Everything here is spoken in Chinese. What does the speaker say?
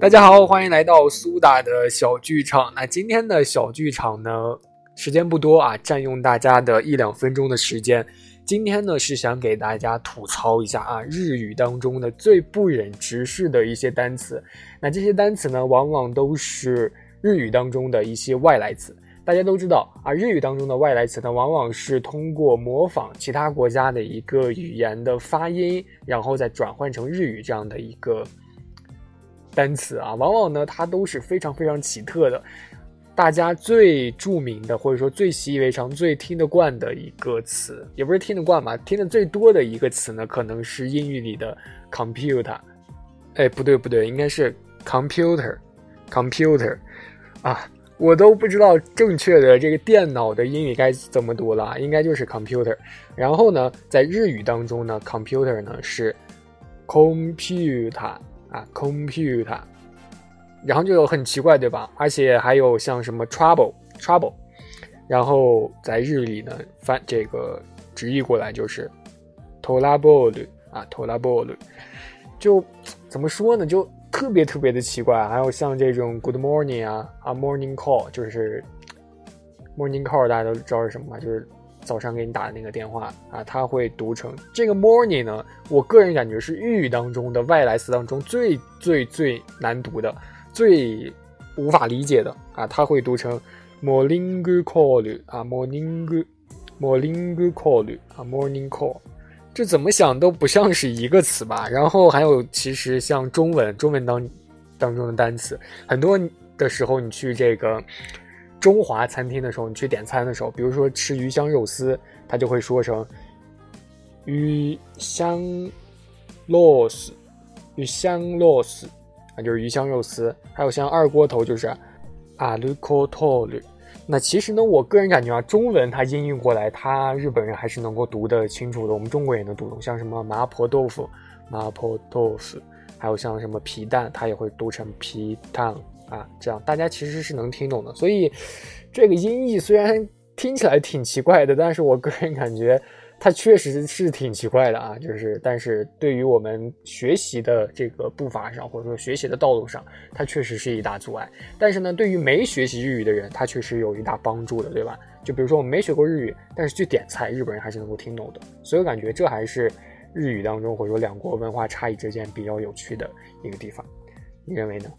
大家好，欢迎来到苏打的小剧场。那今天的小剧场呢，时间不多啊，占用大家的一两分钟的时间。今天呢，是想给大家吐槽一下啊，日语当中的最不忍直视的一些单词。那这些单词呢，往往都是日语当中的一些外来词。大家都知道啊，日语当中的外来词呢，往往是通过模仿其他国家的一个语言的发音，然后再转换成日语这样的一个单词啊。往往呢，它都是非常非常奇特的。大家最著名的，或者说最习以为常、最听得惯的一个词，也不是听得惯吧，听得最多的一个词呢，可能是英语里的 computer。哎，不对不对，应该是 computer，computer 啊。我都不知道正确的这个电脑的英语该怎么读了，应该就是 computer。然后呢，在日语当中呢，computer 呢是 computer 啊，computer。然后就很奇怪，对吧？而且还有像什么 trouble，trouble。然后在日语呢，翻这个直译过来就是 t o l a b o l 啊 t o l a b o l。就怎么说呢？就。特别特别的奇怪，还有像这种 Good morning 啊啊 Morning call 就是 Morning call，大家都知道是什么吗？就是早上给你打的那个电话啊，它会读成这个 Morning 呢。我个人感觉是日语当中的外来词当中最最最难读的，最无法理解的啊，它会读成 Morning call 啊 Morning Morning call 啊 Morning call。这怎么想都不像是一个词吧？然后还有，其实像中文，中文当当中的单词，很多的时候你去这个中华餐厅的时候，你去点餐的时候，比如说吃鱼香肉丝，他就会说成鱼香肉丝，鱼香肉丝啊，就是鱼香肉丝。还有像二锅头，就是阿鲁科托鲁。那其实呢，我个人感觉啊，中文它音译过来，它日本人还是能够读得清楚的。我们中国也能读懂，像什么麻婆豆腐、麻婆豆腐，还有像什么皮蛋，它也会读成皮蛋啊，这样大家其实是能听懂的。所以，这个音译虽然听起来挺奇怪的，但是我个人感觉。它确实是挺奇怪的啊，就是，但是对于我们学习的这个步伐上，或者说学习的道路上，它确实是一大阻碍。但是呢，对于没学习日语的人，它确实有一大帮助的，对吧？就比如说我们没学过日语，但是去点菜，日本人还是能够听懂的。所以我感觉这还是日语当中或者说两国文化差异之间比较有趣的一个地方。你认为呢？